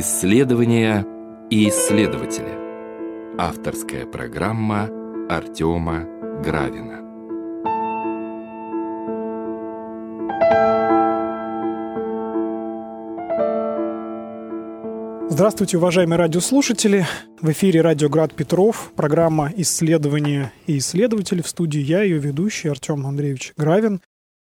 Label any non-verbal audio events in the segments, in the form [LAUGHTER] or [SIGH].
Исследования и исследователи. Авторская программа Артема Гравина. Здравствуйте, уважаемые радиослушатели. В эфире «Радио Град Петров», программа «Исследования и исследователи». В студии я, ее ведущий Артем Андреевич Гравин.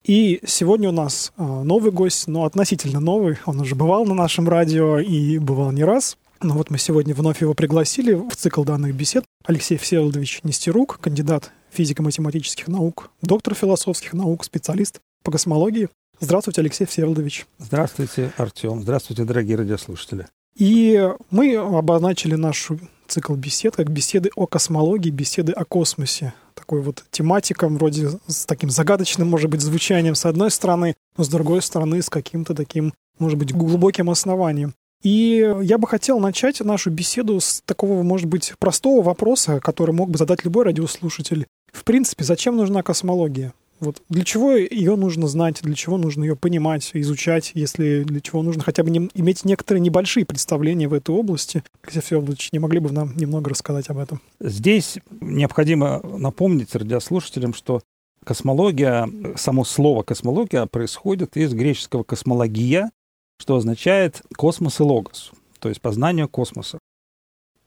И сегодня у нас а, новый гость, но относительно новый. Он уже бывал на нашем радио и бывал не раз. Но вот мы сегодня вновь его пригласили в цикл данных бесед. Алексей Всеволодович Нестерук, кандидат физико-математических наук, доктор философских наук, специалист по космологии. Здравствуйте, Алексей Всеволодович. Здравствуйте, Артем. Здравствуйте, дорогие радиослушатели. И мы обозначили наш цикл бесед как беседы о космологии, беседы о космосе такой вот тематиком, вроде с таким загадочным, может быть, звучанием с одной стороны, но с другой стороны с каким-то таким, может быть, глубоким основанием. И я бы хотел начать нашу беседу с такого, может быть, простого вопроса, который мог бы задать любой радиослушатель. В принципе, зачем нужна космология? Вот для чего ее нужно знать, для чего нужно ее понимать, изучать, если для чего нужно хотя бы не, иметь некоторые небольшие представления в этой области. Алексей Федорович, не могли бы нам немного рассказать об этом? Здесь необходимо напомнить радиослушателям, что космология, само слово космология происходит из греческого космология, что означает космос и логос, то есть познание космоса.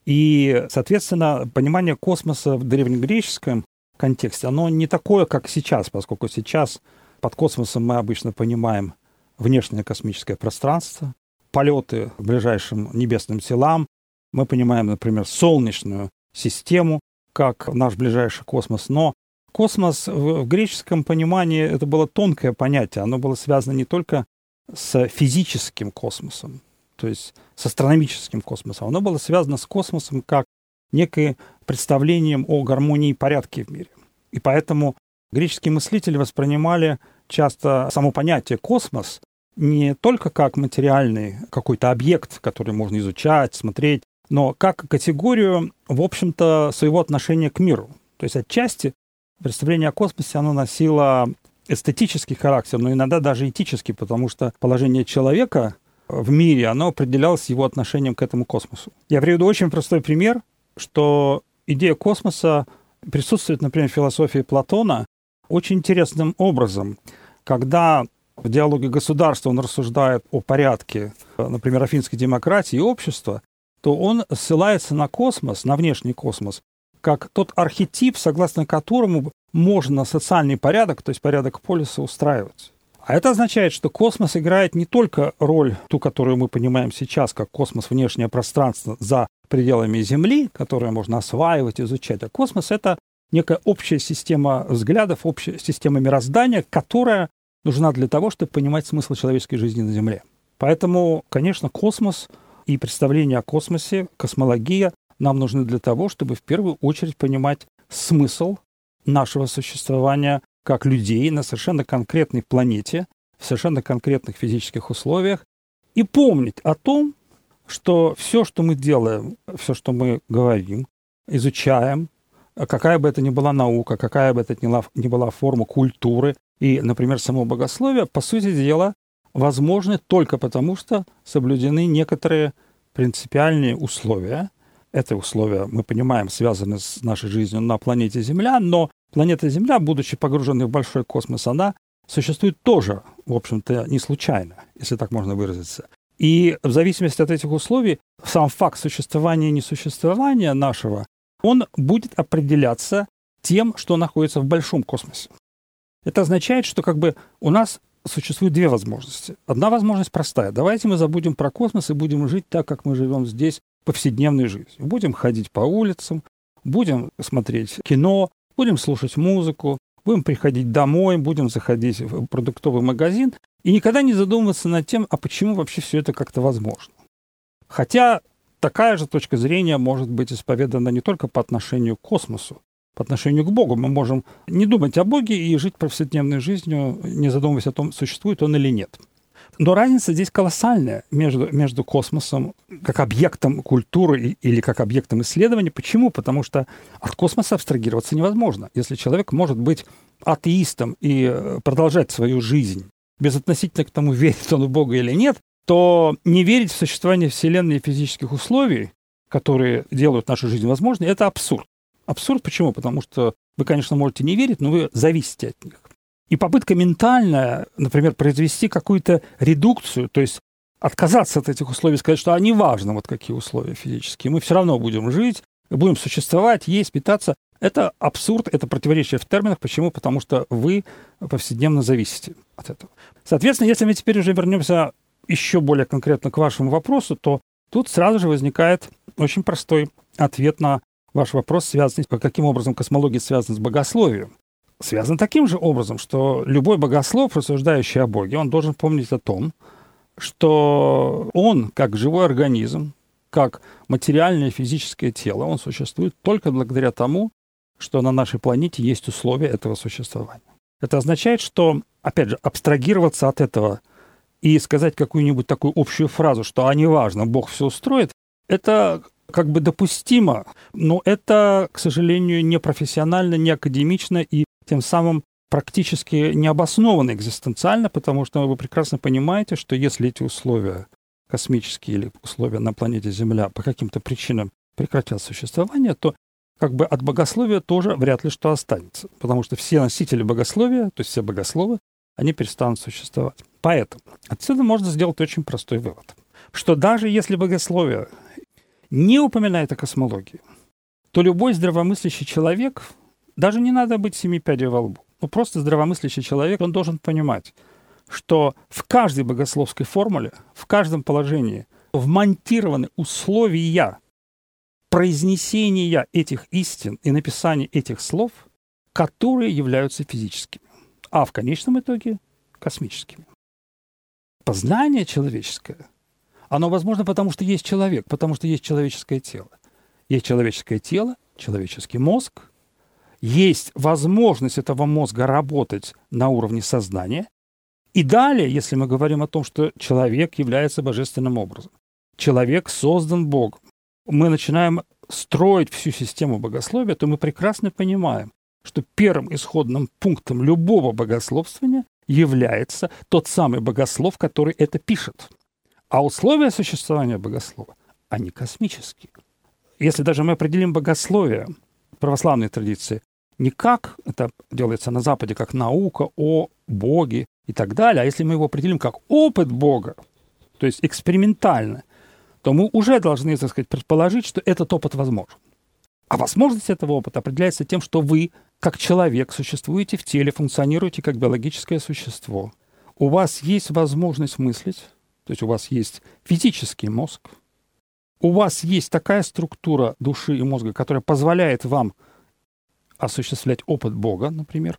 И, соответственно, понимание космоса в древнегреческом контексте, оно не такое, как сейчас, поскольку сейчас под космосом мы обычно понимаем внешнее космическое пространство, полеты к ближайшим небесным телам. Мы понимаем, например, солнечную систему, как наш ближайший космос. Но космос в греческом понимании это было тонкое понятие. Оно было связано не только с физическим космосом, то есть с астрономическим космосом. Оно было связано с космосом как некое представлением о гармонии и порядке в мире. И поэтому греческие мыслители воспринимали часто само понятие космос не только как материальный какой-то объект, который можно изучать, смотреть, но как категорию, в общем-то, своего отношения к миру. То есть отчасти представление о космосе, оно носило эстетический характер, но иногда даже этический, потому что положение человека в мире, оно определялось его отношением к этому космосу. Я приведу очень простой пример что идея космоса присутствует, например, в философии Платона очень интересным образом. Когда в диалоге государства он рассуждает о порядке, например, афинской демократии и общества, то он ссылается на космос, на внешний космос, как тот архетип, согласно которому можно социальный порядок, то есть порядок полиса, устраивать. А это означает, что космос играет не только роль, ту, которую мы понимаем сейчас, как космос внешнее пространство за пределами Земли, которое можно осваивать, изучать, а космос — это некая общая система взглядов, общая система мироздания, которая нужна для того, чтобы понимать смысл человеческой жизни на Земле. Поэтому, конечно, космос и представление о космосе, космология нам нужны для того, чтобы в первую очередь понимать смысл нашего существования как людей на совершенно конкретной планете, в совершенно конкретных физических условиях, и помнить о том, что все, что мы делаем, все, что мы говорим, изучаем, какая бы это ни была наука, какая бы это ни была форма культуры и, например, само богословие, по сути дела, возможны только потому, что соблюдены некоторые принципиальные условия. Это условия, мы понимаем, связаны с нашей жизнью на планете Земля, но планета Земля, будучи погруженной в большой космос, она существует тоже, в общем-то, не случайно, если так можно выразиться. И в зависимости от этих условий сам факт существования и несуществования нашего, он будет определяться тем, что находится в большом космосе. Это означает, что как бы у нас существует две возможности. Одна возможность простая. Давайте мы забудем про космос и будем жить так, как мы живем здесь повседневной жизнью. Будем ходить по улицам, будем смотреть кино, будем слушать музыку, будем приходить домой, будем заходить в продуктовый магазин и никогда не задумываться над тем, а почему вообще все это как-то возможно. Хотя такая же точка зрения может быть исповедана не только по отношению к космосу, по отношению к Богу. Мы можем не думать о Боге и жить повседневной жизнью, не задумываясь о том, существует он или нет. Но разница здесь колоссальная между, между космосом как объектом культуры или как объектом исследования. Почему? Потому что от космоса абстрагироваться невозможно. Если человек может быть атеистом и э, продолжать свою жизнь безотносительно к тому, [LAUGHS] верит он в Бога или нет, то не верить в существование Вселенной и физических условий, которые делают нашу жизнь возможной, это абсурд. Абсурд почему? Потому что вы, конечно, можете не верить, но вы зависите от них. И попытка ментальная, например, произвести какую-то редукцию, то есть отказаться от этих условий, сказать, что они важны, вот какие условия физические, мы все равно будем жить, будем существовать, есть, питаться. Это абсурд, это противоречие в терминах. Почему? Потому что вы повседневно зависите от этого. Соответственно, если мы теперь уже вернемся еще более конкретно к вашему вопросу, то тут сразу же возникает очень простой ответ на ваш вопрос, связанный, каким образом космология связана с богословием. Связан таким же образом, что любой богослов, рассуждающий о Боге, он должен помнить о том, что он, как живой организм, как материальное физическое тело, он существует только благодаря тому, что на нашей планете есть условия этого существования. Это означает, что, опять же, абстрагироваться от этого и сказать какую-нибудь такую общую фразу, что «а неважно, Бог все устроит», это как бы допустимо, но это, к сожалению, не профессионально, не академично и тем самым практически необоснованно экзистенциально, потому что вы прекрасно понимаете, что если эти условия космические или условия на планете Земля по каким-то причинам прекратят существование, то как бы от богословия тоже вряд ли что останется. Потому что все носители богословия, то есть все богословы, они перестанут существовать. Поэтому отсюда можно сделать очень простой вывод, что даже если богословие не упоминает о космологии, то любой здравомыслящий человек, даже не надо быть семи пядей во лбу, но просто здравомыслящий человек, он должен понимать, что в каждой богословской формуле, в каждом положении вмонтированы условия произнесения этих истин и написания этих слов, которые являются физическими, а в конечном итоге космическими. Познание человеческое, оно возможно потому, что есть человек, потому что есть человеческое тело. Есть человеческое тело, человеческий мозг, есть возможность этого мозга работать на уровне сознания, и далее, если мы говорим о том, что человек является божественным образом, человек создан Богом, мы начинаем строить всю систему богословия, то мы прекрасно понимаем, что первым исходным пунктом любого богословствования является тот самый богослов, который это пишет. А условия существования богослова, они космические. Если даже мы определим богословие православной традиции не как это делается на Западе, как наука о Боге, и так далее. А если мы его определим как опыт Бога, то есть экспериментально, то мы уже должны, так сказать, предположить, что этот опыт возможен. А возможность этого опыта определяется тем, что вы, как человек, существуете в теле, функционируете как биологическое существо. У вас есть возможность мыслить, то есть у вас есть физический мозг, у вас есть такая структура души и мозга, которая позволяет вам осуществлять опыт Бога, например.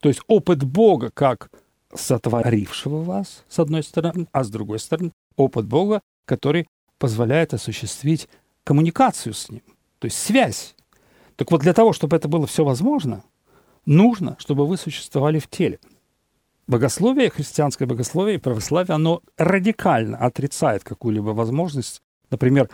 То есть опыт Бога как сотворившего вас, с одной стороны, а с другой стороны, опыт Бога, который позволяет осуществить коммуникацию с Ним, то есть связь. Так вот, для того, чтобы это было все возможно, нужно, чтобы вы существовали в теле. Богословие, христианское богословие и православие, оно радикально отрицает какую-либо возможность, например,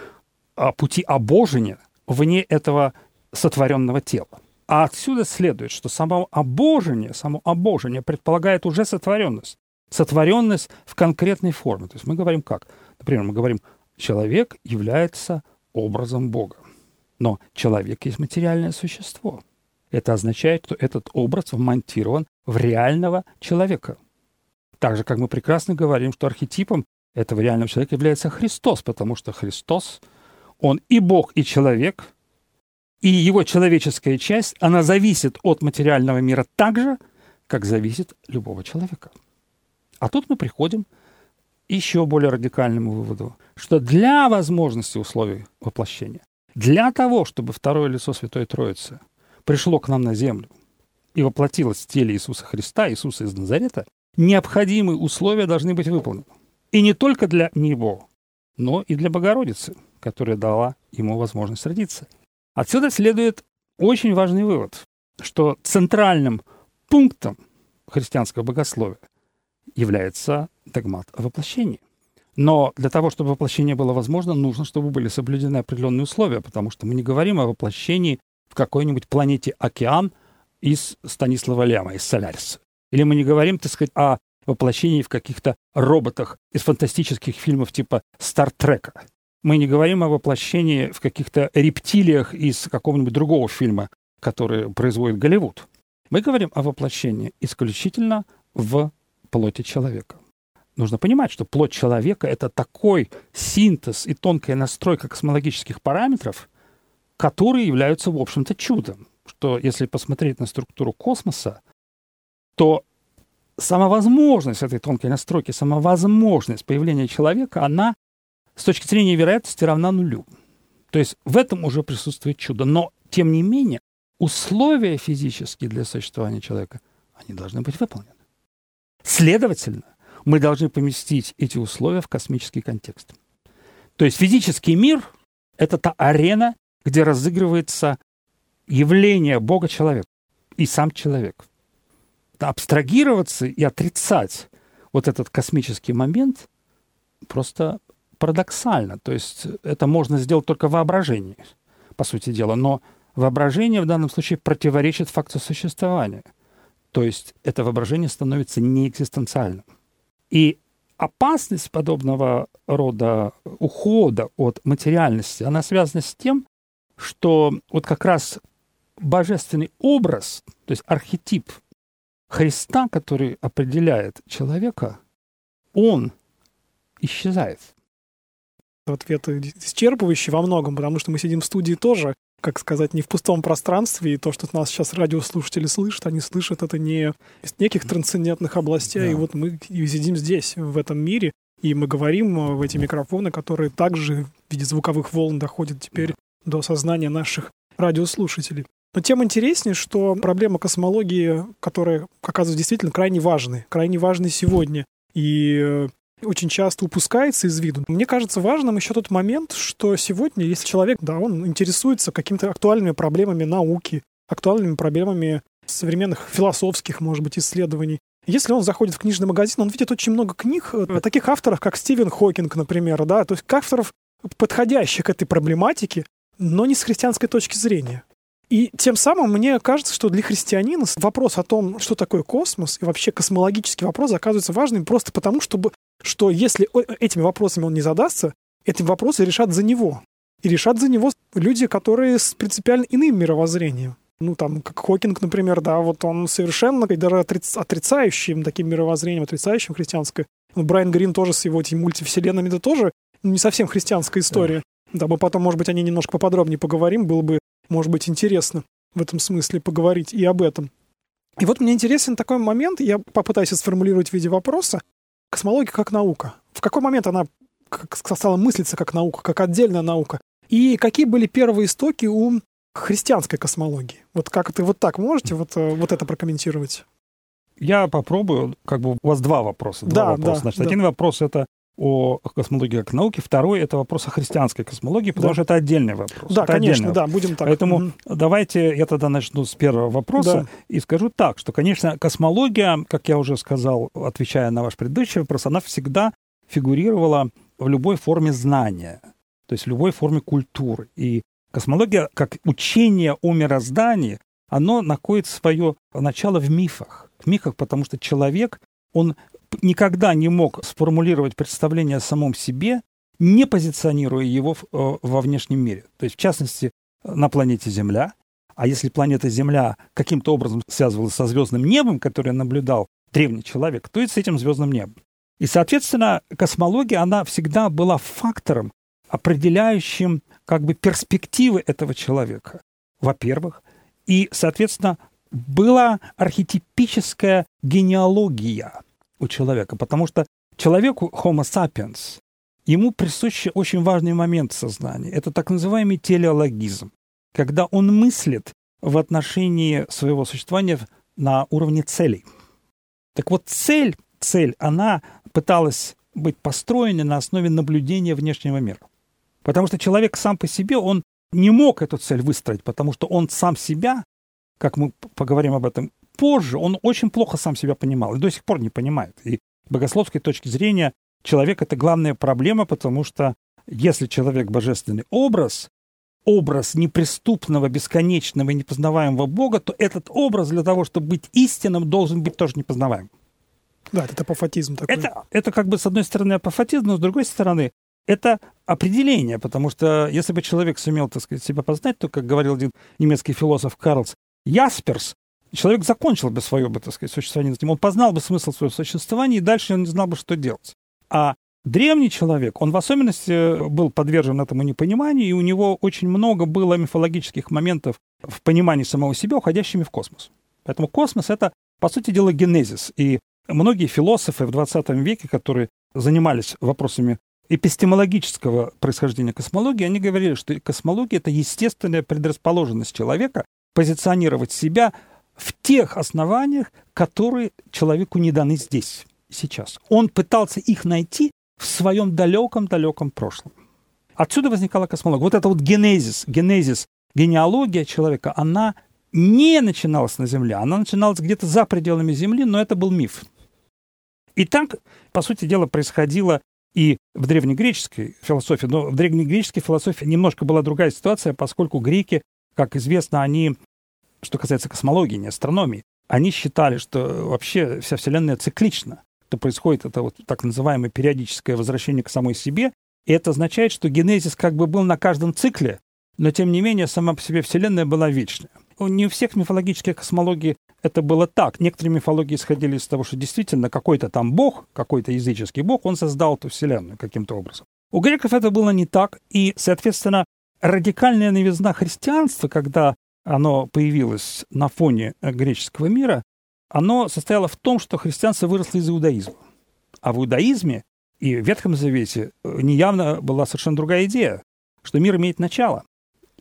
пути обожения вне этого сотворенного тела. А отсюда следует, что само обожение, само обожение предполагает уже сотворенность. Сотворенность в конкретной форме. То есть мы говорим как? Например, мы говорим, человек является образом Бога. Но человек есть материальное существо. Это означает, что этот образ вмонтирован в реального человека. Так же, как мы прекрасно говорим, что архетипом этого реального человека является Христос, потому что Христос, Он и Бог, и человек – и его человеческая часть, она зависит от материального мира так же, как зависит любого человека. А тут мы приходим к еще более радикальному выводу, что для возможности условий воплощения, для того, чтобы второе лицо Святой Троицы пришло к нам на землю и воплотилось в теле Иисуса Христа, Иисуса из Назарета, необходимые условия должны быть выполнены. И не только для Него, но и для Богородицы, которая дала ему возможность родиться – Отсюда следует очень важный вывод, что центральным пунктом христианского богословия является догмат о воплощении. Но для того, чтобы воплощение было возможно, нужно, чтобы были соблюдены определенные условия, потому что мы не говорим о воплощении в какой-нибудь планете океан из Станислава Лема, из Соляриса. Или мы не говорим, так сказать, о воплощении в каких-то роботах из фантастических фильмов типа «Стартрека». Мы не говорим о воплощении в каких-то рептилиях из какого-нибудь другого фильма, который производит Голливуд. Мы говорим о воплощении исключительно в плоти человека. Нужно понимать, что плоть человека — это такой синтез и тонкая настройка космологических параметров, которые являются, в общем-то, чудом. Что если посмотреть на структуру космоса, то сама возможность этой тонкой настройки, сама возможность появления человека, она с точки зрения вероятности равна нулю. То есть в этом уже присутствует чудо. Но, тем не менее, условия физические для существования человека, они должны быть выполнены. Следовательно, мы должны поместить эти условия в космический контекст. То есть физический мир — это та арена, где разыгрывается явление Бога человек и сам человек. Абстрагироваться и отрицать вот этот космический момент просто парадоксально. То есть это можно сделать только в воображении, по сути дела. Но воображение в данном случае противоречит факту существования. То есть это воображение становится неэкзистенциальным. И опасность подобного рода ухода от материальности, она связана с тем, что вот как раз божественный образ, то есть архетип Христа, который определяет человека, он исчезает. Ответ исчерпывающий во многом, потому что мы сидим в студии тоже как сказать, не в пустом пространстве, и то, что нас сейчас радиослушатели слышат, они слышат это не из неких трансцендентных областей, да. и вот мы и сидим здесь, в этом мире, и мы говорим э, в эти микрофоны, которые также в виде звуковых волн доходят теперь да. до сознания наших радиослушателей. Но тем интереснее, что проблема космологии, которая, оказывается, действительно крайне важны, крайне важны сегодня. И э, очень часто упускается из виду. Мне кажется важным еще тот момент, что сегодня, если человек, да, он интересуется какими-то актуальными проблемами науки, актуальными проблемами современных философских, может быть, исследований, если он заходит в книжный магазин, он видит очень много книг о таких авторах, как Стивен Хокинг, например, да, то есть авторов, подходящих к этой проблематике, но не с христианской точки зрения. И тем самым мне кажется, что для христианина вопрос о том, что такое космос, и вообще космологический вопрос оказывается важным просто потому, чтобы что если этими вопросами он не задастся, эти вопросы решат за него. И решат за него люди, которые с принципиально иным мировоззрением. Ну, там, как Хокинг, например, да, вот он совершенно даже отрицающим таким мировоззрением, отрицающим христианское. Ну, Брайан Грин тоже с его этими мультивселенными, это тоже не совсем христианская история. Да, мы потом, может быть, о ней немножко поподробнее поговорим, было бы, может быть, интересно в этом смысле поговорить и об этом. И вот мне интересен такой момент, я попытаюсь сформулировать в виде вопроса космология как наука? В какой момент она стала мыслиться как наука, как отдельная наука? И какие были первые истоки у христианской космологии? Вот как это вот так можете вот, э, вот это прокомментировать? Я попробую, как бы у вас два вопроса. Два да, вопроса. Да, Значит, да. один вопрос это о космологии как науке, второй это вопрос о христианской космологии, потому да. что это отдельный вопрос. Да, это конечно, да, будем так. Поэтому угу. давайте я тогда начну с первого вопроса да. и скажу так, что, конечно, космология, как я уже сказал, отвечая на ваш предыдущий вопрос, она всегда фигурировала в любой форме знания, то есть в любой форме культуры. И космология, как учение о мироздании, оно находит свое начало в мифах. В мифах, потому что человек, он никогда не мог сформулировать представление о самом себе, не позиционируя его э, во внешнем мире. То есть, в частности, на планете Земля. А если планета Земля каким-то образом связывалась со звездным небом, которое наблюдал древний человек, то и с этим звездным небом. И, соответственно, космология, она всегда была фактором, определяющим как бы перспективы этого человека, во-первых. И, соответственно, была архетипическая генеалогия у человека, потому что человеку Homo sapiens, ему присущ очень важный момент сознания. Это так называемый телеологизм, когда он мыслит в отношении своего существования на уровне целей. Так вот, цель, цель, она пыталась быть построена на основе наблюдения внешнего мира. Потому что человек сам по себе, он не мог эту цель выстроить, потому что он сам себя, как мы поговорим об этом позже он очень плохо сам себя понимал и до сих пор не понимает. И с богословской точки зрения человек — это главная проблема, потому что если человек — божественный образ, образ неприступного, бесконечного и непознаваемого Бога, то этот образ для того, чтобы быть истинным, должен быть тоже непознаваем. Да, это апофатизм такой. Это, это как бы с одной стороны апофатизм, но с другой стороны это определение, потому что если бы человек сумел, так сказать, себя познать, то, как говорил один немецкий философ Карлс Ясперс, человек закончил бы свое, бы, так сказать, существование ним. Он познал бы смысл своего существования, и дальше он не знал бы, что делать. А древний человек, он в особенности был подвержен этому непониманию, и у него очень много было мифологических моментов в понимании самого себя, уходящими в космос. Поэтому космос — это, по сути дела, генезис. И многие философы в 20 веке, которые занимались вопросами эпистемологического происхождения космологии, они говорили, что космология — это естественная предрасположенность человека позиционировать себя в тех основаниях, которые человеку не даны здесь, сейчас. Он пытался их найти в своем далеком-далеком прошлом. Отсюда возникала космология. Вот это вот генезис, генезис, генеалогия человека, она не начиналась на Земле, она начиналась где-то за пределами Земли, но это был миф. И так, по сути дела, происходило и в древнегреческой философии. Но в древнегреческой философии немножко была другая ситуация, поскольку греки, как известно, они, что касается космологии, не астрономии, они считали, что вообще вся Вселенная циклична. То происходит это вот так называемое периодическое возвращение к самой себе. И это означает, что генезис как бы был на каждом цикле, но тем не менее сама по себе Вселенная была вечная. Не у всех мифологических космологий это было так. Некоторые мифологии исходили из того, что действительно какой-то там бог, какой-то языческий бог, он создал эту вселенную каким-то образом. У греков это было не так, и, соответственно, радикальная новизна христианства, когда оно появилось на фоне греческого мира, оно состояло в том, что христианство выросло из иудаизма. А в иудаизме и в Ветхом Завете неявно была совершенно другая идея, что мир имеет начало.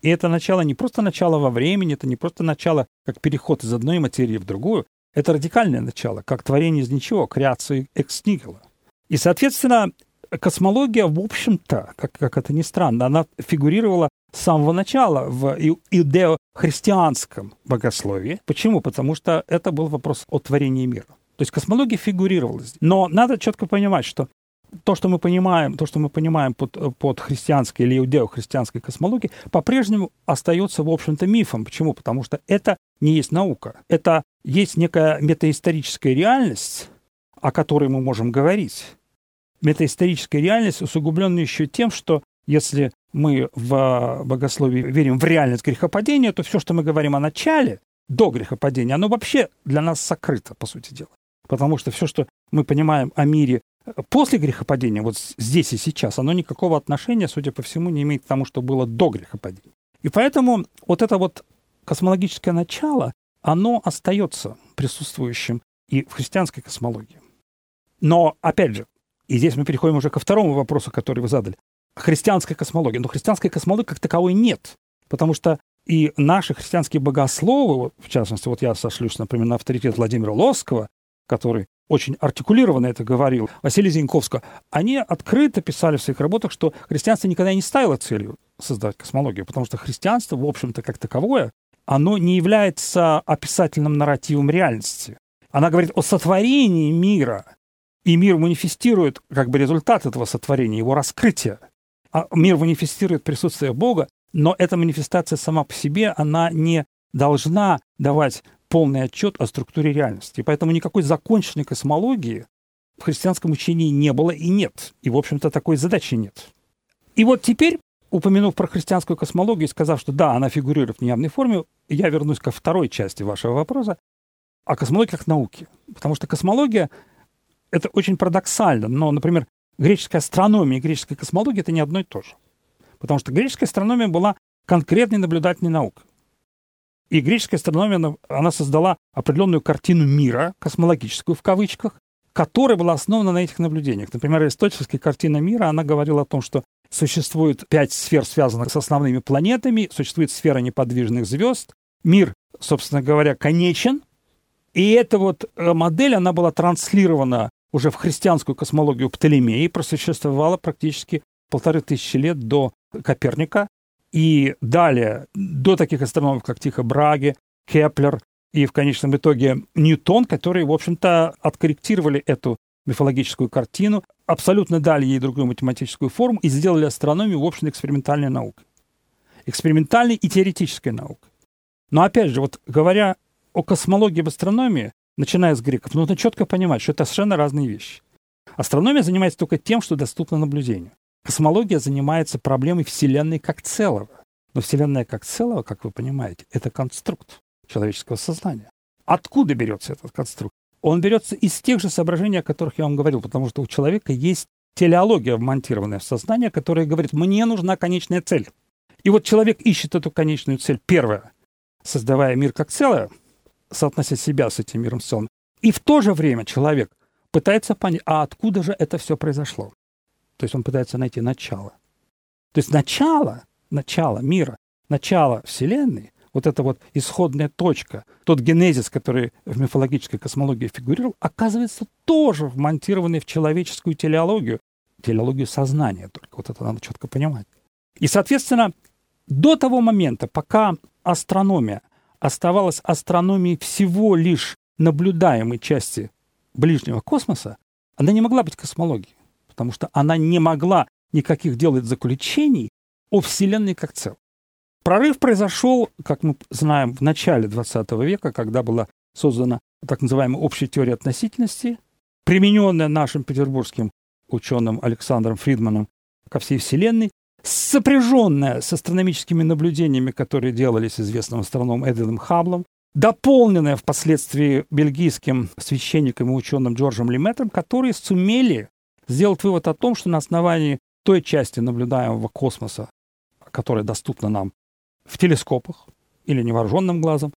И это начало не просто начало во времени, это не просто начало как переход из одной материи в другую, это радикальное начало, как творение из ничего, креация экс нихило. И, соответственно, космология, в общем-то, как, как это ни странно, она фигурировала с самого начала в иудео-христианском богословии. Почему? Потому что это был вопрос о творении мира. То есть космология фигурировала здесь. Но надо четко понимать, что то, что мы понимаем, то, что мы понимаем под, под христианской или иудео-христианской космологией, по-прежнему остается, в общем-то, мифом. Почему? Потому что это не есть наука. Это есть некая метаисторическая реальность, о которой мы можем говорить. Метаисторическая реальность усугубленная еще тем, что если мы в богословии верим в реальность грехопадения, то все, что мы говорим о начале, до грехопадения, оно вообще для нас сокрыто, по сути дела. Потому что все, что мы понимаем о мире после грехопадения, вот здесь и сейчас, оно никакого отношения, судя по всему, не имеет к тому, что было до грехопадения. И поэтому вот это вот космологическое начало, оно остается присутствующим и в христианской космологии. Но, опять же, и здесь мы переходим уже ко второму вопросу, который вы задали. Христианская космология. Но христианской космологии как таковой нет. Потому что и наши христианские богословы, в частности, вот я сошлюсь, например, на авторитет Владимира Лоскова, который очень артикулированно это говорил, Василий Зиньковского, они открыто писали в своих работах, что христианство никогда не ставило целью создать космологию, потому что христианство, в общем-то, как таковое, оно не является описательным нарративом реальности. Она говорит о сотворении мира, и мир манифестирует как бы результат этого сотворения, его раскрытия. А мир манифестирует присутствие Бога, но эта манифестация сама по себе, она не должна давать полный отчет о структуре реальности. Поэтому никакой законченной космологии в христианском учении не было и нет. И, в общем-то, такой задачи нет. И вот теперь, упомянув про христианскую космологию и сказав, что да, она фигурирует в неявной форме, я вернусь ко второй части вашего вопроса о космологии как науке. Потому что космология — это очень парадоксально. Но, например, греческая астрономия и греческая космология — это не одно и то же. Потому что греческая астрономия была конкретной наблюдательной наукой. И греческая астрономия, она создала определенную картину мира, космологическую в кавычках, которая была основана на этих наблюдениях. Например, аристотельская картина мира, она говорила о том, что существует пять сфер, связанных с основными планетами, существует сфера неподвижных звезд, мир, собственно говоря, конечен, и эта вот э, модель, она была транслирована уже в христианскую космологию Птолемея и просуществовала практически полторы тысячи лет до Коперника. И далее, до таких астрономов, как Тихо Браге, Кеплер и в конечном итоге Ньютон, которые, в общем-то, откорректировали эту мифологическую картину, абсолютно дали ей другую математическую форму и сделали астрономию, в общем, экспериментальной наукой. Экспериментальной и теоретической наукой. Но опять же, вот говоря о космологии в астрономии, начиная с греков, нужно четко понимать, что это совершенно разные вещи. Астрономия занимается только тем, что доступно наблюдению. Космология занимается проблемой Вселенной как целого. Но Вселенная как целого, как вы понимаете, это конструкт человеческого сознания. Откуда берется этот конструкт? Он берется из тех же соображений, о которых я вам говорил, потому что у человека есть телеология, вмонтированная в сознание, которая говорит, мне нужна конечная цель. И вот человек ищет эту конечную цель. Первое, создавая мир как целое, соотнося себя с этим миром целым. И в то же время человек пытается понять, а откуда же это все произошло. То есть он пытается найти начало. То есть начало, начало мира, начало Вселенной, вот эта вот исходная точка, тот генезис, который в мифологической космологии фигурировал, оказывается тоже вмонтированный в человеческую телеологию, телеологию сознания только. Вот это надо четко понимать. И, соответственно, до того момента, пока астрономия оставалась астрономией всего лишь наблюдаемой части ближнего космоса, она не могла быть космологией, потому что она не могла никаких делать заключений о Вселенной как целом. Прорыв произошел, как мы знаем, в начале XX века, когда была создана так называемая общая теория относительности, примененная нашим петербургским ученым Александром Фридманом ко всей Вселенной, сопряженная с астрономическими наблюдениями, которые делались известным астрономом Эдвином Хаблом, дополненная впоследствии бельгийским священником и ученым Джорджем Леметром, которые сумели сделать вывод о том, что на основании той части наблюдаемого космоса, которая доступна нам в телескопах или невооруженным глазом,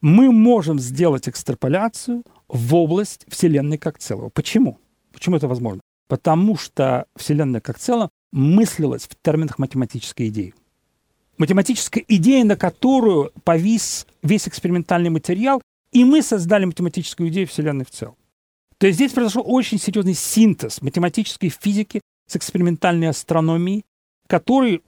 мы можем сделать экстраполяцию в область Вселенной как целого. Почему? Почему это возможно? Потому что Вселенная как целое мыслилась в терминах математической идеи. Математическая идея, на которую повис весь экспериментальный материал, и мы создали математическую идею Вселенной в целом. То есть здесь произошел очень серьезный синтез математической физики с экспериментальной астрономией, который,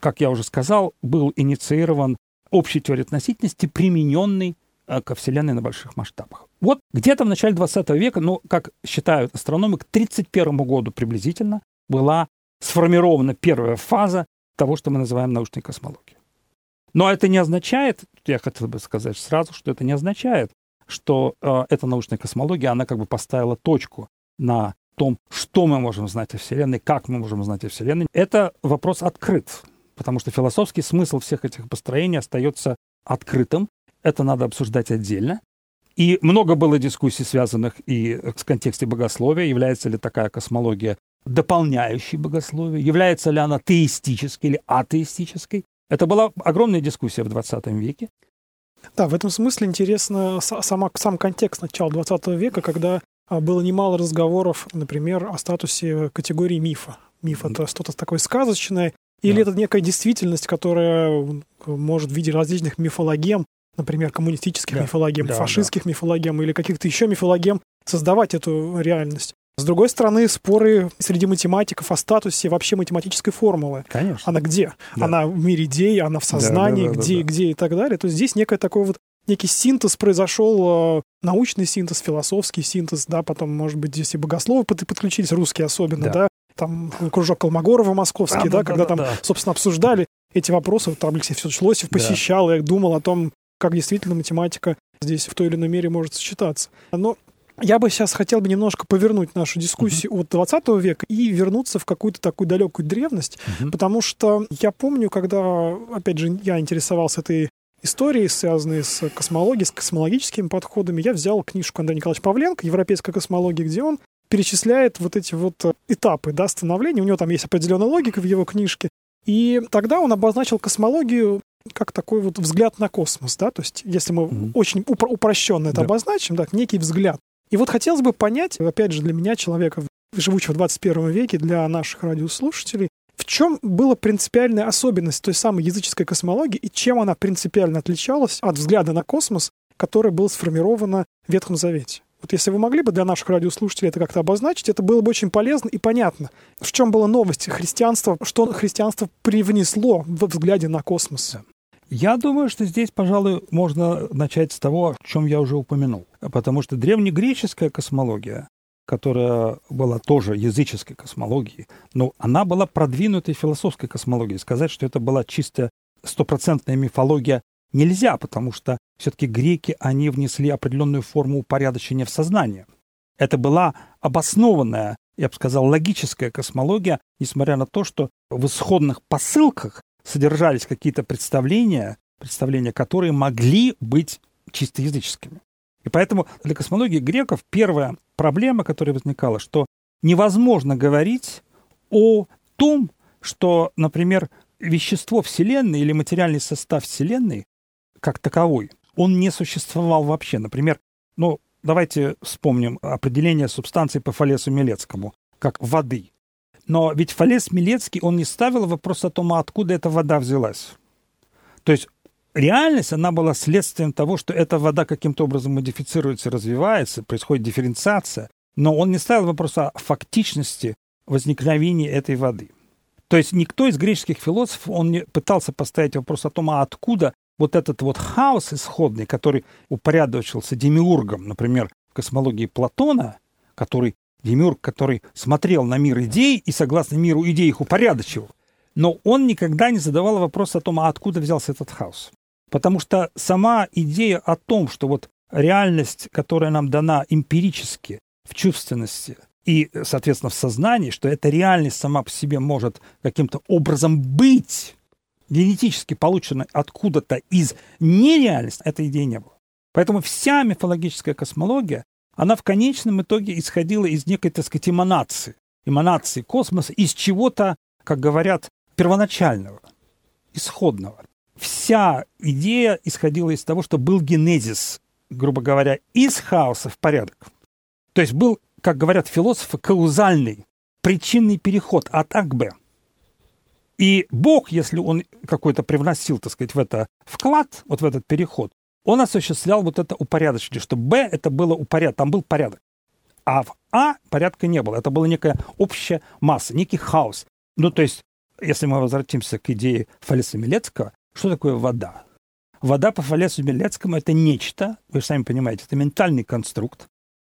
как я уже сказал, был инициирован общей теорией относительности, примененной э, ко Вселенной на больших масштабах. Вот где-то в начале 20 века, ну, как считают астрономы, к 1931 году приблизительно была сформирована первая фаза того, что мы называем научной космологией. Но это не означает, я хотел бы сказать сразу, что это не означает, что э, эта научная космология, она как бы поставила точку на том, что мы можем знать о Вселенной, как мы можем знать о Вселенной. Это вопрос открыт, потому что философский смысл всех этих построений остается открытым. Это надо обсуждать отдельно. И много было дискуссий, связанных и с контексте богословия, является ли такая космология дополняющей богословие, является ли она теистической или атеистической. Это была огромная дискуссия в 20 веке. Да, в этом смысле интересно сама, сам контекст начала 20 века, когда а, было немало разговоров, например, о статусе категории мифа. Миф — это что-то такое сказочное, или да. это некая действительность, которая может в виде различных мифологем, например, коммунистических да. мифологем, да, фашистских да. мифологем или каких-то еще мифологем, создавать эту реальность. С другой стороны, споры среди математиков о статусе вообще математической формулы. Конечно. Она где? Да. Она в мире идей, она в сознании, да, да, да, где, да, где и так далее. То есть здесь некое такое вот некий синтез произошел, э, научный синтез, философский синтез, да, потом, может быть, здесь и богословы подключились, русские особенно, да, да там кружок Колмогорова московский, а, да, да, когда да, там, да. собственно, обсуждали эти вопросы, вот там Алексей Федорович Лосев посещал, да. и думал о том, как действительно математика здесь в той или иной мере может сочетаться. Но я бы сейчас хотел бы немножко повернуть нашу дискуссию uh-huh. от 20 века и вернуться в какую-то такую далекую древность, uh-huh. потому что я помню, когда, опять же, я интересовался этой историей, связанной с космологией, с космологическими подходами, я взял книжку Андрея Николаевича Павленко «Европейская космология», где он перечисляет вот эти вот этапы да, становления. У него там есть определенная логика в его книжке. И тогда он обозначил космологию как такой вот взгляд на космос, да, то есть если мы mm-hmm. очень упро- упрощенно это да. обозначим, да, некий взгляд. И вот хотелось бы понять, опять же, для меня, человека, живущего в 21 веке, для наших радиослушателей, в чем была принципиальная особенность той самой языческой космологии и чем она принципиально отличалась от взгляда на космос, которое было сформировано в Ветхом Завете? Вот если вы могли бы для наших радиослушателей это как-то обозначить, это было бы очень полезно и понятно. В чем была новость христианства, что христианство привнесло в взгляде на космос? Я думаю, что здесь, пожалуй, можно начать с того, о чем я уже упомянул. Потому что древнегреческая космология, которая была тоже языческой космологией, но она была продвинутой философской космологией. Сказать, что это была чисто стопроцентная мифология нельзя, потому что все-таки греки, они внесли определенную форму упорядочения в сознание. Это была обоснованная, я бы сказал, логическая космология, несмотря на то, что в исходных посылках содержались какие-то представления, представления, которые могли быть чисто языческими. И поэтому для космологии греков первая проблема, которая возникала, что невозможно говорить о том, что, например, вещество Вселенной или материальный состав Вселенной как таковой, он не существовал вообще. Например, ну, давайте вспомним определение субстанции по Фалесу Милецкому, как воды. Но ведь Фалес Милецкий, он не ставил вопрос о том, а откуда эта вода взялась. То есть реальность, она была следствием того, что эта вода каким-то образом модифицируется, развивается, происходит дифференциация. Но он не ставил вопрос о фактичности возникновения этой воды. То есть никто из греческих философов, он не пытался поставить вопрос о том, а откуда вот этот вот хаос исходный, который упорядочился демиургом, например, в космологии Платона, который демиург, который смотрел на мир идей и согласно миру идей их упорядочивал, но он никогда не задавал вопрос о том, а откуда взялся этот хаос. Потому что сама идея о том, что вот реальность, которая нам дана эмпирически, в чувственности и, соответственно, в сознании, что эта реальность сама по себе может каким-то образом быть генетически полученной откуда-то из нереальности, этой идеи не было. Поэтому вся мифологическая космология, она в конечном итоге исходила из некой, так сказать, эманации, эманации космоса, из чего-то, как говорят, первоначального, исходного. Вся идея исходила из того, что был генезис, грубо говоря, из хаоса в порядок. То есть был, как говорят философы, каузальный, причинный переход от А к Б. И Бог, если он какой-то привносил, так сказать, в это вклад, вот в этот переход, он осуществлял вот это упорядочение, что Б это было упорядок, там был порядок. А в А порядка не было. Это была некая общая масса, некий хаос. Ну, то есть, если мы возвратимся к идее Фалеса Милецкого, что такое вода? Вода по Фалесу Милецкому – это нечто, вы сами понимаете, это ментальный конструкт,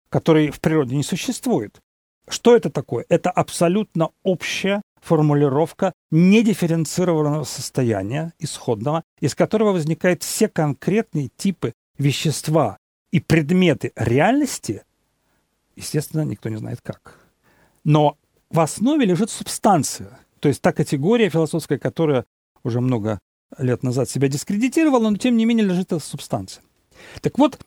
который в природе не существует. Что это такое? Это абсолютно общая формулировка недифференцированного состояния исходного, из которого возникают все конкретные типы вещества и предметы реальности, естественно, никто не знает как. Но в основе лежит субстанция, то есть та категория философская, которая уже много лет назад себя дискредитировала, но тем не менее лежит эта субстанция. Так вот,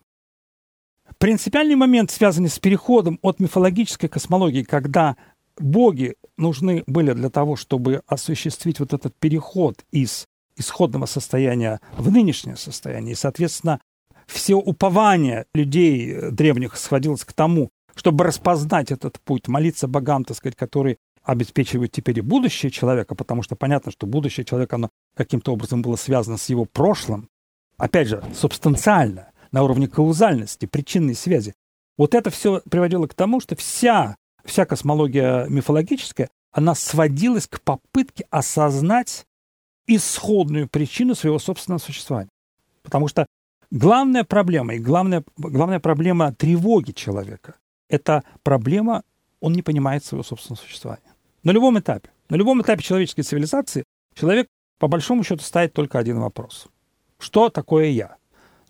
Принципиальный момент, связанный с переходом от мифологической космологии, когда боги нужны были для того, чтобы осуществить вот этот переход из исходного состояния в нынешнее состояние. И, соответственно, все упование людей древних сходилось к тому, чтобы распознать этот путь, молиться богам, так сказать, которые обеспечивают теперь и будущее человека, потому что понятно, что будущее человека, оно каким-то образом было связано с его прошлым, опять же, субстанциально на уровне каузальности, причинной связи. Вот это все приводило к тому, что вся, вся космология мифологическая, она сводилась к попытке осознать исходную причину своего собственного существования. Потому что главная проблема и главная, главная проблема тревоги человека – это проблема, он не понимает своего собственного существования. На любом этапе, на любом этапе человеческой цивилизации человек по большому счету ставит только один вопрос. Что такое я?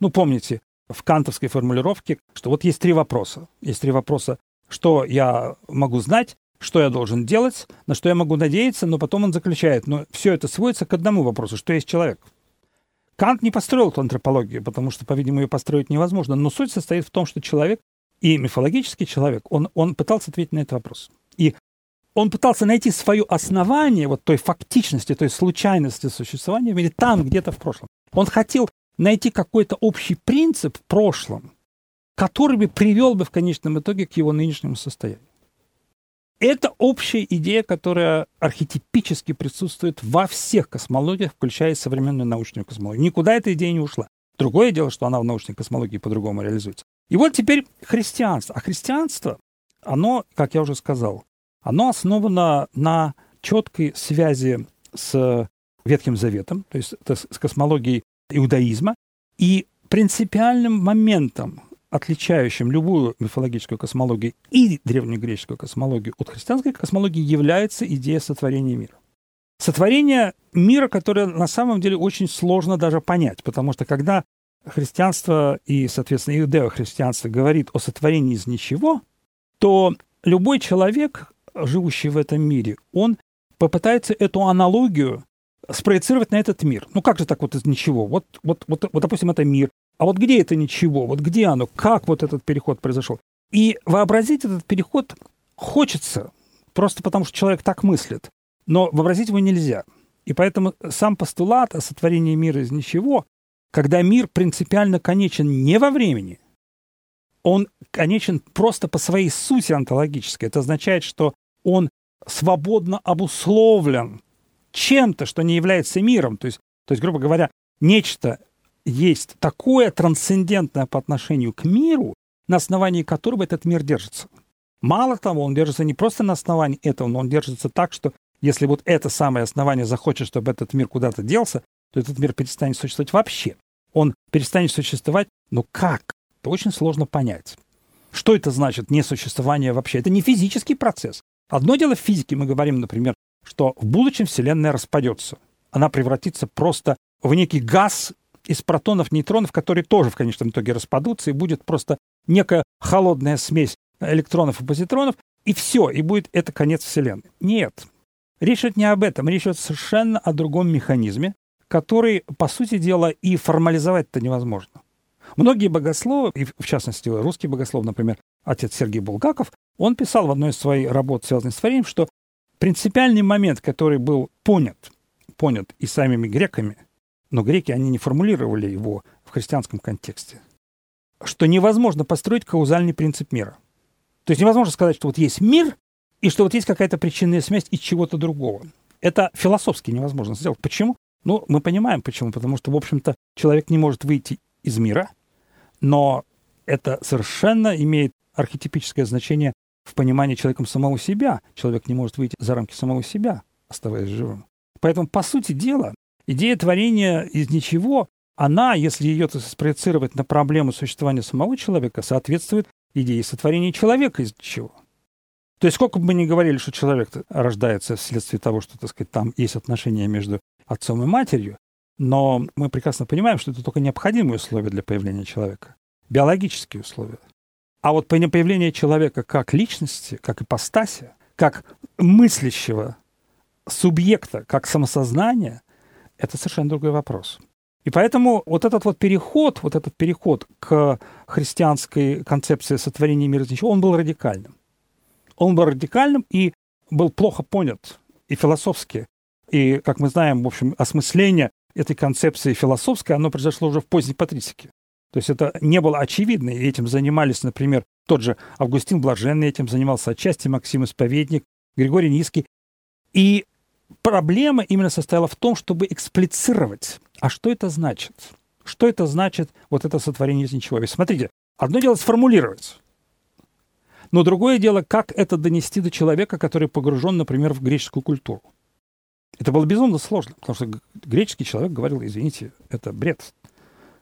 Ну, помните, в кантовской формулировке, что вот есть три вопроса. Есть три вопроса, что я могу знать, что я должен делать, на что я могу надеяться, но потом он заключает, но все это сводится к одному вопросу, что есть человек. Кант не построил эту антропологию, потому что, по-видимому, ее построить невозможно, но суть состоит в том, что человек и мифологический человек, он, он пытался ответить на этот вопрос. И он пытался найти свое основание вот той фактичности, той случайности существования в мире там, где-то в прошлом. Он хотел найти какой-то общий принцип в прошлом, который бы привел бы в конечном итоге к его нынешнему состоянию. Это общая идея, которая архетипически присутствует во всех космологиях, включая современную научную космологию. Никуда эта идея не ушла. Другое дело, что она в научной космологии по-другому реализуется. И вот теперь христианство. А христианство, оно, как я уже сказал, оно основано на четкой связи с Ветхим Заветом, то есть с космологией иудаизма. И принципиальным моментом, отличающим любую мифологическую космологию и древнегреческую космологию от христианской космологии, является идея сотворения мира. Сотворение мира, которое на самом деле очень сложно даже понять, потому что когда христианство и, соответственно, иудео-христианство говорит о сотворении из ничего, то любой человек, живущий в этом мире, он попытается эту аналогию спроецировать на этот мир. Ну как же так вот из ничего? Вот, вот, вот, вот, допустим, это мир. А вот где это ничего? Вот где оно? Как вот этот переход произошел? И вообразить этот переход хочется, просто потому что человек так мыслит. Но вообразить его нельзя. И поэтому сам постулат о сотворении мира из ничего, когда мир принципиально конечен не во времени, он конечен просто по своей сути онтологической. Это означает, что он свободно обусловлен чем-то, что не является миром. То есть, то есть, грубо говоря, нечто есть такое трансцендентное по отношению к миру, на основании которого этот мир держится. Мало того, он держится не просто на основании этого, но он держится так, что если вот это самое основание захочет, чтобы этот мир куда-то делся, то этот мир перестанет существовать вообще. Он перестанет существовать, но как? Это очень сложно понять. Что это значит несуществование вообще? Это не физический процесс. Одно дело в физике, мы говорим, например, что в будущем Вселенная распадется. Она превратится просто в некий газ из протонов, нейтронов, которые тоже в конечном итоге распадутся, и будет просто некая холодная смесь электронов и позитронов, и все, и будет это конец Вселенной. Нет. Речь идет не об этом, речь идет совершенно о другом механизме, который, по сути дела, и формализовать-то невозможно. Многие богословы, и в частности русский богослов, например, отец Сергей Булгаков, он писал в одной из своих работ, связанных с творением, что принципиальный момент, который был понят, понят и самими греками, но греки, они не формулировали его в христианском контексте, что невозможно построить каузальный принцип мира. То есть невозможно сказать, что вот есть мир, и что вот есть какая-то причинная связь из чего-то другого. Это философски невозможно сделать. Почему? Ну, мы понимаем почему. Потому что, в общем-то, человек не может выйти из мира, но это совершенно имеет архетипическое значение в понимании человеком самого себя. Человек не может выйти за рамки самого себя, оставаясь живым. Поэтому, по сути дела, идея творения из ничего, она, если ее спроецировать на проблему существования самого человека, соответствует идее сотворения человека из ничего. То есть сколько бы мы ни говорили, что человек рождается вследствие того, что, так сказать, там есть отношения между отцом и матерью, но мы прекрасно понимаем, что это только необходимые условия для появления человека, биологические условия. А вот появление человека как личности, как ипостаси, как мыслящего субъекта, как самосознание, это совершенно другой вопрос. И поэтому вот этот вот переход, вот этот переход к христианской концепции сотворения мира из ничего, он был радикальным. Он был радикальным и был плохо понят и философски. И, как мы знаем, в общем, осмысление этой концепции философской, оно произошло уже в поздней патристике. То есть это не было очевидно, и этим занимались, например, тот же Августин Блаженный этим занимался отчасти, Максим Исповедник, Григорий Низкий. И проблема именно состояла в том, чтобы эксплицировать, а что это значит? Что это значит, вот это сотворение из ничего? Ведь смотрите, одно дело сформулировать, но другое дело, как это донести до человека, который погружен, например, в греческую культуру. Это было безумно сложно, потому что греческий человек говорил, извините, это бред.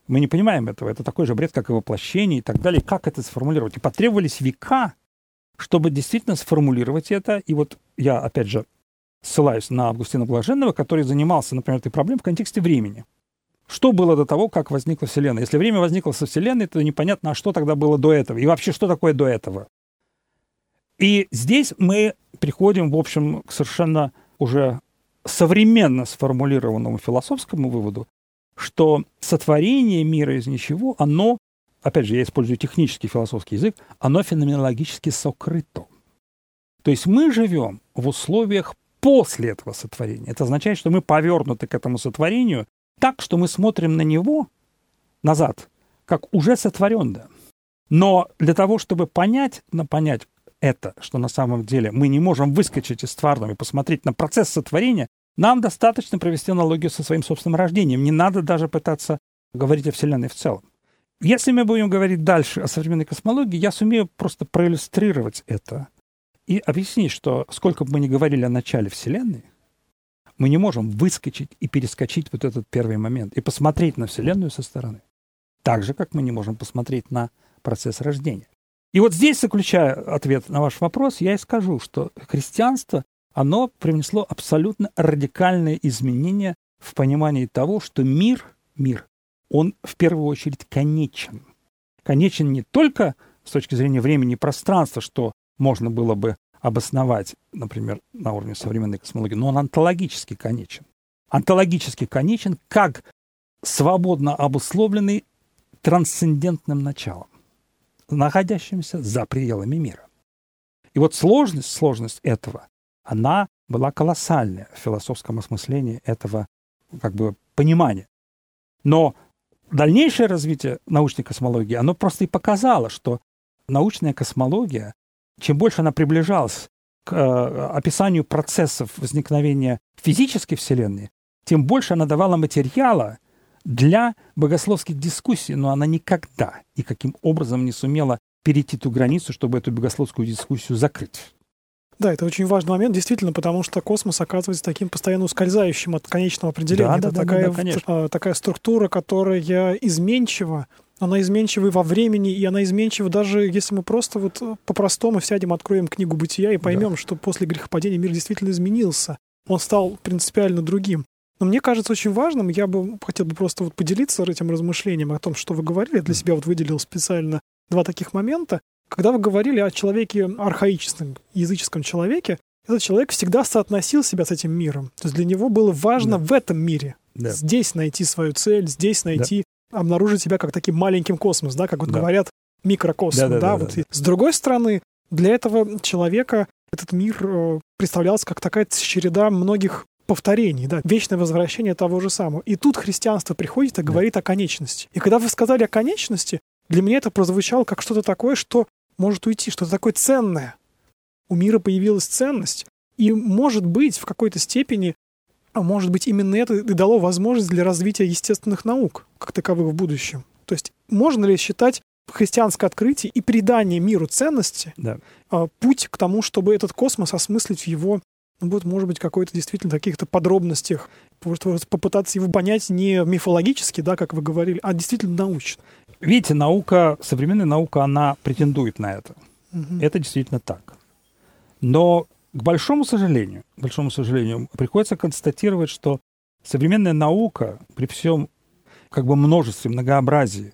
Мы не понимаем этого. Это такой же бред, как и воплощение и так далее. Как это сформулировать? И потребовались века, чтобы действительно сформулировать это. И вот я, опять же, ссылаюсь на Августина Блаженного, который занимался, например, этой проблемой в контексте времени. Что было до того, как возникла Вселенная? Если время возникло со Вселенной, то непонятно, а что тогда было до этого. И вообще, что такое до этого? И здесь мы приходим, в общем, к совершенно уже современно сформулированному философскому выводу, что сотворение мира из ничего, оно, опять же, я использую технический философский язык, оно феноменологически сокрыто. То есть мы живем в условиях после этого сотворения. Это означает, что мы повернуты к этому сотворению так, что мы смотрим на него назад, как уже сотворенное. Но для того, чтобы понять, на понять, это, что на самом деле мы не можем выскочить из тварного и посмотреть на процесс сотворения, нам достаточно провести аналогию со своим собственным рождением. Не надо даже пытаться говорить о Вселенной в целом. Если мы будем говорить дальше о современной космологии, я сумею просто проиллюстрировать это и объяснить, что сколько бы мы ни говорили о начале Вселенной, мы не можем выскочить и перескочить вот этот первый момент и посмотреть на Вселенную со стороны. Так же, как мы не можем посмотреть на процесс рождения. И вот здесь, заключая ответ на ваш вопрос, я и скажу, что христианство оно принесло абсолютно радикальные изменения в понимании того, что мир, мир, он в первую очередь конечен. Конечен не только с точки зрения времени и пространства, что можно было бы обосновать, например, на уровне современной космологии, но он онтологически конечен. Онтологически конечен как свободно обусловленный трансцендентным началом, находящимся за пределами мира. И вот сложность, сложность этого, она была колоссальная в философском осмыслении этого как бы понимания. Но дальнейшее развитие научной космологии, оно просто и показало, что научная космология чем больше она приближалась к э, описанию процессов возникновения физической Вселенной, тем больше она давала материала для богословских дискуссий, но она никогда и каким образом не сумела перейти ту границу, чтобы эту богословскую дискуссию закрыть. Да, это очень важный момент, действительно, потому что космос оказывается таким постоянно ускользающим от конечного определения. Да, это да, такая, да, да, э, такая структура, которая изменчива, она изменчива во времени, и она изменчива даже если мы просто вот э, по-простому сядем, откроем книгу бытия и поймем, да. что после грехопадения мир действительно изменился. Он стал принципиально другим. Но мне кажется очень важным, я бы хотел бы просто вот поделиться этим размышлением о том, что вы говорили. Я для себя вот выделил специально два таких момента. Когда вы говорили о человеке архаическом, языческом человеке, этот человек всегда соотносил себя с этим миром. То есть для него было важно да. в этом мире да. здесь найти свою цель, здесь найти обнаружить себя как таким маленьким космос, да, как вот да. говорят микрокосм, да, да, да, да, вот. да. С другой стороны, для этого человека этот мир э, представлялся как такая череда многих повторений, да, вечное возвращение того же самого. И тут христианство приходит и говорит да. о конечности. И когда вы сказали о конечности, для меня это прозвучало как что-то такое, что может уйти, что-то такое ценное. У мира появилась ценность, и, может быть, в какой-то степени а может быть, именно это и дало возможность для развития естественных наук, как таковых в будущем. То есть можно ли считать христианское открытие и придание миру ценности да. А, путь к тому, чтобы этот космос осмыслить в его, ну, вот, может быть, какой-то действительно каких-то подробностях, попытаться его понять не мифологически, да, как вы говорили, а действительно научно. Видите, наука, современная наука, она претендует на это. Угу. Это действительно так. Но к большому сожалению, к большому сожалению, приходится констатировать, что современная наука при всем как бы множестве, многообразии,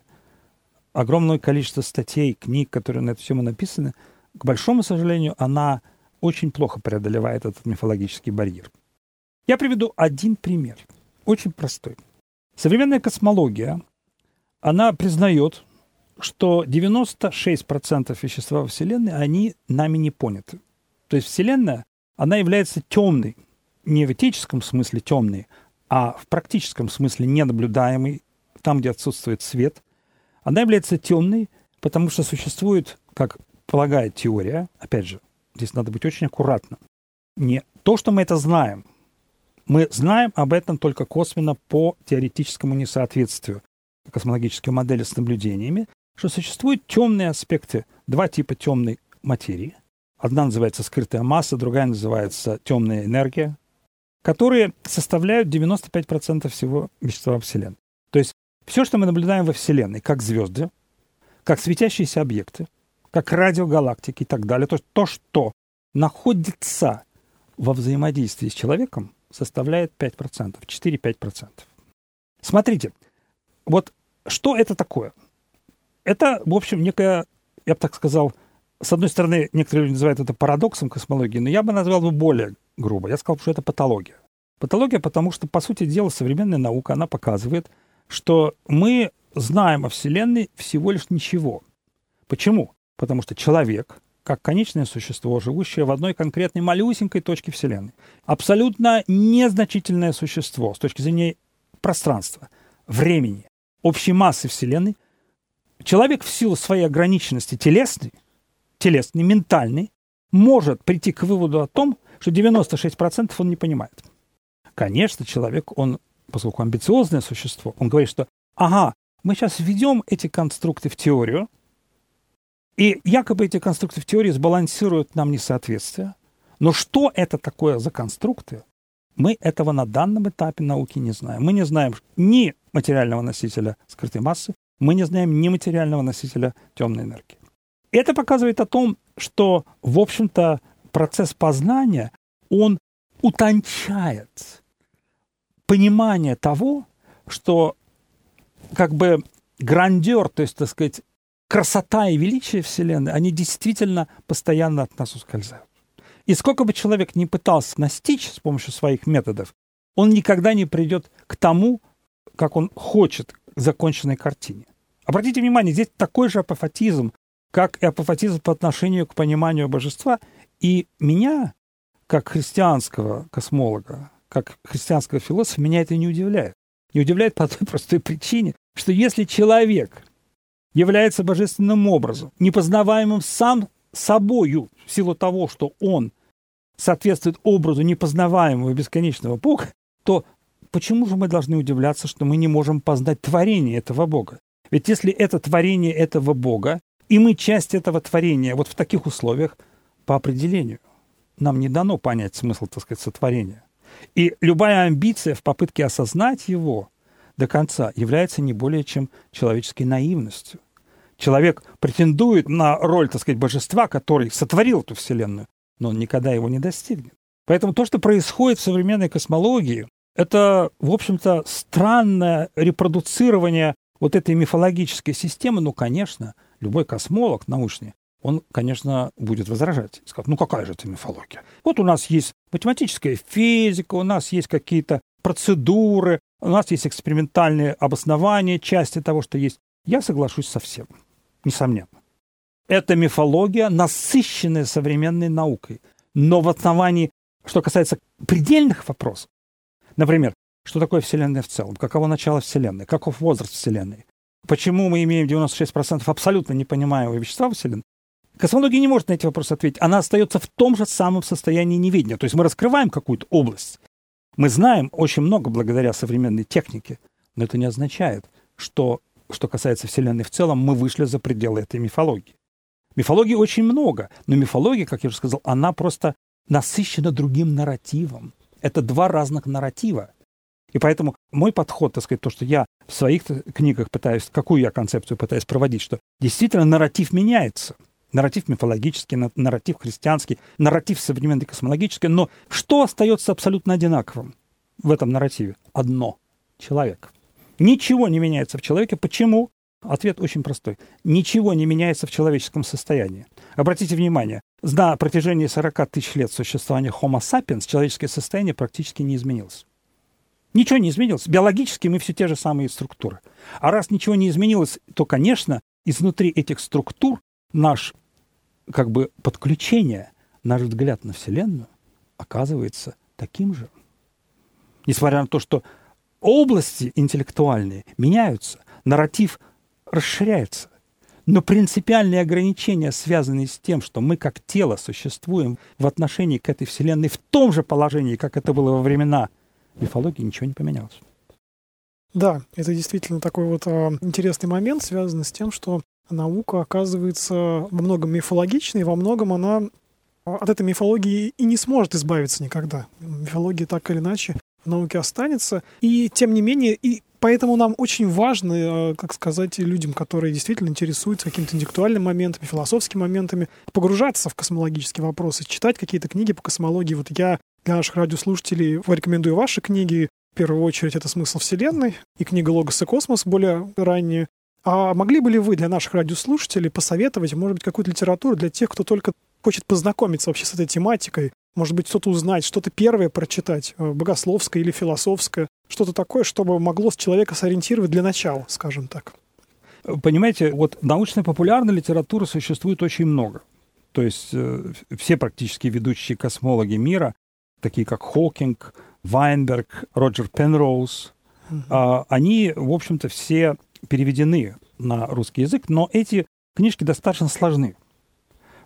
огромное количество статей, книг, которые на эту тему написаны, к большому сожалению, она очень плохо преодолевает этот мифологический барьер. Я приведу один пример, очень простой. Современная космология, она признает, что 96% вещества во Вселенной, они нами не поняты. То есть Вселенная, она является темной, не в этическом смысле темной, а в практическом смысле ненаблюдаемой, там, где отсутствует свет. Она является темной, потому что существует, как полагает теория, опять же, здесь надо быть очень аккуратным, не то, что мы это знаем. Мы знаем об этом только косвенно по теоретическому несоответствию космологической модели с наблюдениями, что существуют темные аспекты, два типа темной материи. Одна называется скрытая масса, другая называется темная энергия, которые составляют 95% всего вещества Вселенной. То есть все, что мы наблюдаем во Вселенной, как звезды, как светящиеся объекты, как радиогалактики и так далее, то, то что находится во взаимодействии с человеком, составляет 5%, 4-5%. Смотрите, вот что это такое? Это, в общем, некая, я бы так сказал, с одной стороны, некоторые люди называют это парадоксом космологии, но я бы назвал бы более грубо. Я сказал, что это патология. Патология, потому что, по сути дела, современная наука, она показывает, что мы знаем о Вселенной всего лишь ничего. Почему? Потому что человек, как конечное существо, живущее в одной конкретной малюсенькой точке Вселенной, абсолютно незначительное существо с точки зрения пространства, времени, общей массы Вселенной, человек в силу своей ограниченности телесной – телесный, ментальный, может прийти к выводу о том, что 96% он не понимает. Конечно, человек, он, поскольку амбициозное существо, он говорит, что ага, мы сейчас введем эти конструкты в теорию, и якобы эти конструкты в теории сбалансируют нам несоответствие. Но что это такое за конструкты, мы этого на данном этапе науки не знаем. Мы не знаем ни материального носителя скрытой массы, мы не знаем ни материального носителя темной энергии. Это показывает о том, что, в общем-то, процесс познания, он утончает понимание того, что как бы грандер, то есть, так сказать, красота и величие Вселенной, они действительно постоянно от нас ускользают. И сколько бы человек ни пытался настичь с помощью своих методов, он никогда не придет к тому, как он хочет, к законченной картине. Обратите внимание, здесь такой же апофатизм, как и апофатизм по отношению к пониманию божества. И меня, как христианского космолога, как христианского философа, меня это не удивляет. Не удивляет по той простой причине, что если человек является божественным образом, непознаваемым сам собою, в силу того, что он соответствует образу непознаваемого бесконечного Бога, то почему же мы должны удивляться, что мы не можем познать творение этого Бога? Ведь если это творение этого Бога, и мы часть этого творения вот в таких условиях, по определению, нам не дано понять смысл, так сказать, сотворения. И любая амбиция в попытке осознать его до конца является не более чем человеческой наивностью. Человек претендует на роль, так сказать, божества, который сотворил эту Вселенную, но он никогда его не достигнет. Поэтому то, что происходит в современной космологии, это, в общем-то, странное репродуцирование вот этой мифологической системы. Ну, конечно, любой космолог научный, он, конечно, будет возражать. Скажет, ну какая же это мифология? Вот у нас есть математическая физика, у нас есть какие-то процедуры, у нас есть экспериментальные обоснования части того, что есть. Я соглашусь со всем, несомненно. Это мифология, насыщенная современной наукой. Но в основании, что касается предельных вопросов, например, что такое Вселенная в целом, каково начало Вселенной, каков возраст Вселенной, почему мы имеем 96% абсолютно непонимаемого вещества в Вселенной, Космология не может на эти вопросы ответить. Она остается в том же самом состоянии неведения. То есть мы раскрываем какую-то область. Мы знаем очень много благодаря современной технике, но это не означает, что, что касается Вселенной в целом, мы вышли за пределы этой мифологии. Мифологии очень много, но мифология, как я уже сказал, она просто насыщена другим нарративом. Это два разных нарратива. И поэтому мой подход, так сказать, то, что я в своих книгах пытаюсь, какую я концепцию пытаюсь проводить, что действительно нарратив меняется – нарратив мифологический, нарратив христианский, нарратив современный космологический. Но что остается абсолютно одинаковым в этом нарративе? Одно – человек. Ничего не меняется в человеке. Почему? Ответ очень простой. Ничего не меняется в человеческом состоянии. Обратите внимание, на протяжении 40 тысяч лет существования Homo sapiens человеческое состояние практически не изменилось. Ничего не изменилось. Биологически мы все те же самые структуры. А раз ничего не изменилось, то, конечно, изнутри этих структур наш как бы подключение, наш взгляд на Вселенную оказывается таким же. Несмотря на то, что области интеллектуальные меняются, нарратив расширяется, но принципиальные ограничения, связанные с тем, что мы как тело существуем в отношении к этой Вселенной в том же положении, как это было во времена мифологии, ничего не поменялось. Да, это действительно такой вот а, интересный момент, связанный с тем, что наука оказывается во многом мифологичной, во многом она от этой мифологии и не сможет избавиться никогда. Мифология так или иначе в науке останется. И тем не менее, и поэтому нам очень важно, э, как сказать, людям, которые действительно интересуются какими-то интеллектуальными моментами, философскими моментами, погружаться в космологические вопросы, читать какие-то книги по космологии. Вот я для наших радиослушателей рекомендую ваши книги. В первую очередь это «Смысл Вселенной» и книга «Логос и космос» более ранние. А могли бы ли вы для наших радиослушателей посоветовать, может быть, какую-то литературу для тех, кто только хочет познакомиться вообще с этой тематикой, может быть, что-то узнать, что-то первое прочитать, э, богословское или философское, что-то такое, чтобы могло человека сориентировать для начала, скажем так? Понимаете, вот научной популярной литературы существует очень много. То есть э, все практически ведущие космологи мира, такие как Хокинг, Вайнберг, Роджер Пенроуз, угу. э, они, в общем-то, все переведены на русский язык, но эти книжки достаточно сложны.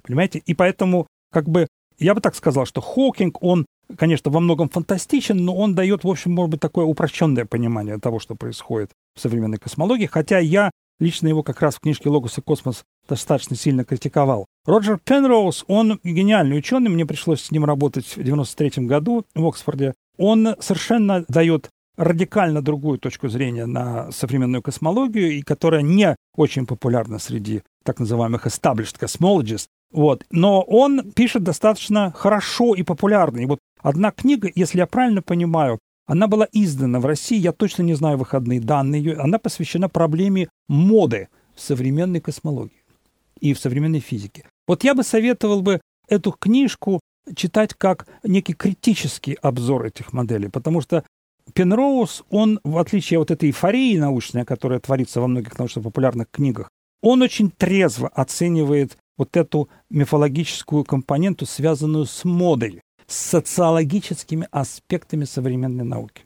Понимаете? И поэтому, как бы, я бы так сказал, что Хокинг, он, конечно, во многом фантастичен, но он дает, в общем, может быть, такое упрощенное понимание того, что происходит в современной космологии, хотя я лично его как раз в книжке «Логос и космос» достаточно сильно критиковал. Роджер Пенроуз, он гениальный ученый, мне пришлось с ним работать в 93 году в Оксфорде. Он совершенно дает радикально другую точку зрения на современную космологию, и которая не очень популярна среди так называемых established cosmologists. Вот. Но он пишет достаточно хорошо и популярно. И вот одна книга, если я правильно понимаю, она была издана в России, я точно не знаю выходные данные ее, она посвящена проблеме моды в современной космологии и в современной физике. Вот я бы советовал бы эту книжку читать как некий критический обзор этих моделей, потому что Пенроуз, он, в отличие от этой эйфории научной, которая творится во многих научно-популярных книгах, он очень трезво оценивает вот эту мифологическую компоненту, связанную с модой, с социологическими аспектами современной науки.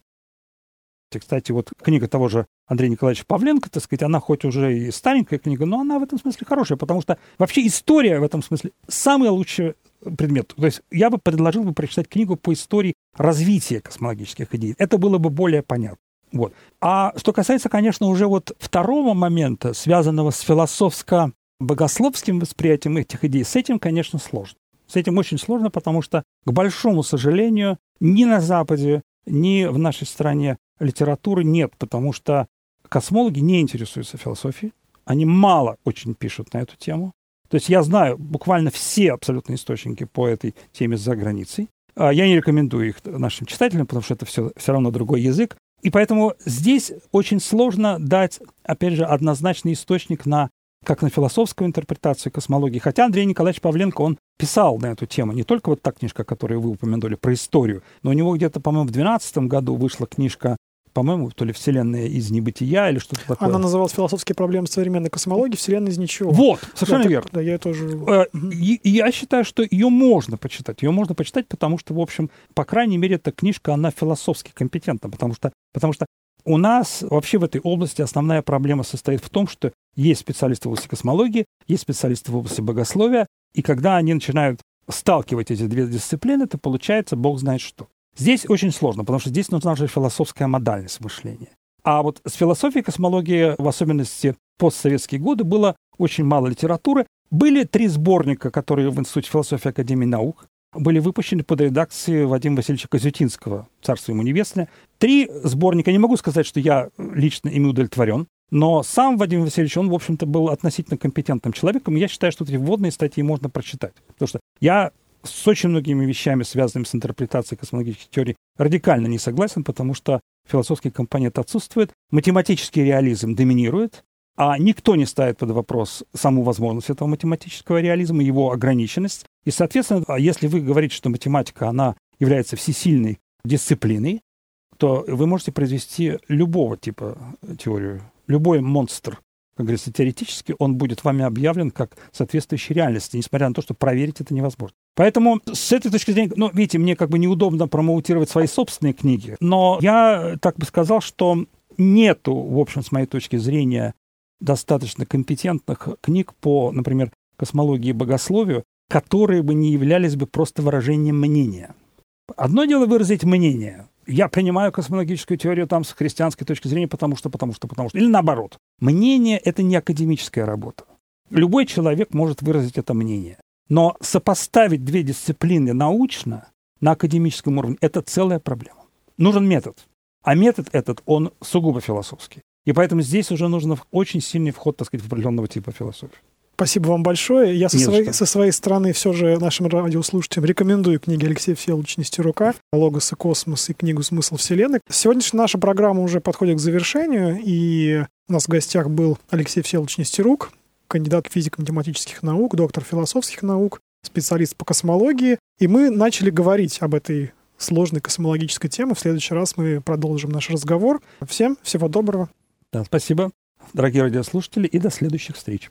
Кстати, вот книга того же Андрея Николаевича Павленко, так сказать, она хоть уже и старенькая книга, но она в этом смысле хорошая, потому что вообще история в этом смысле самый лучший предмет. То есть я бы предложил бы прочитать книгу по истории развития космологических идей. Это было бы более понятно. Вот. А что касается, конечно, уже вот второго момента, связанного с философско-богословским восприятием этих идей, с этим, конечно, сложно. С этим очень сложно, потому что, к большому сожалению, ни на Западе, ни в нашей стране литературы нет, потому что космологи не интересуются философией. Они мало очень пишут на эту тему. То есть я знаю буквально все абсолютно источники по этой теме за границей. А я не рекомендую их нашим читателям, потому что это все, все равно другой язык. И поэтому здесь очень сложно дать, опять же, однозначный источник на как на философскую интерпретацию космологии. Хотя Андрей Николаевич Павленко, он писал на эту тему. Не только вот та книжка, которую вы упомянули, про историю, но у него где-то, по-моему, в 2012 году вышла книжка по-моему, то ли «Вселенная из небытия» или что-то такое. Она называлась «Философские проблемы современной космологии. Вселенная из ничего». Вот, совершенно да, верно. Так, да, я тоже... Э, и, я считаю, что ее можно почитать. Ее можно почитать, потому что, в общем, по крайней мере, эта книжка, она философски компетентна, потому что, потому что у нас вообще в этой области основная проблема состоит в том, что есть специалисты в области космологии, есть специалисты в области богословия, и когда они начинают сталкивать эти две дисциплины, то получается бог знает что. Здесь очень сложно, потому что здесь нужна же философская модальность мышления. А вот с философией космологии, в особенности постсоветские годы, было очень мало литературы. Были три сборника, которые в Институте философии Академии наук были выпущены под редакцией Вадима Васильевича Козютинского, царство ему небесное. Три сборника, не могу сказать, что я лично ими удовлетворен, но сам Вадим Васильевич, он, в общем-то, был относительно компетентным человеком, я считаю, что эти вводные статьи можно прочитать. Потому что я с очень многими вещами, связанными с интерпретацией космологических теорий, радикально не согласен, потому что философский компонент отсутствует, математический реализм доминирует, а никто не ставит под вопрос саму возможность этого математического реализма, его ограниченность. И, соответственно, а если вы говорите, что математика, она является всесильной дисциплиной, то вы можете произвести любого типа теорию, любой монстр, как говорится, теоретически он будет вами объявлен как соответствующий реальности, несмотря на то, что проверить это невозможно. Поэтому с этой точки зрения, ну, видите, мне как бы неудобно промоутировать свои собственные книги, но я так бы сказал, что нету, в общем, с моей точки зрения, достаточно компетентных книг по, например, космологии и богословию, которые бы не являлись бы просто выражением мнения. Одно дело выразить мнение. Я принимаю космологическую теорию там с христианской точки зрения, потому что, потому что, потому что. Или наоборот. Мнение – это не академическая работа. Любой человек может выразить это мнение. Но сопоставить две дисциплины научно на академическом уровне – это целая проблема. Нужен метод. А метод этот, он сугубо философский. И поэтому здесь уже нужен очень сильный вход, так сказать, в определенного типа философии. Спасибо вам большое. Я со своей, со своей стороны все же нашим радиослушателям рекомендую книги Алексея Всеволодовича Нестерука «Логос и космос» и книгу «Смысл Вселенной». Сегодняшняя наша программа уже подходит к завершению, и у нас в гостях был Алексей Всеволодович Нестерук, кандидат физико-математических наук, доктор философских наук, специалист по космологии. И мы начали говорить об этой сложной космологической теме. В следующий раз мы продолжим наш разговор. Всем всего доброго. Да, спасибо, дорогие радиослушатели, и до следующих встреч.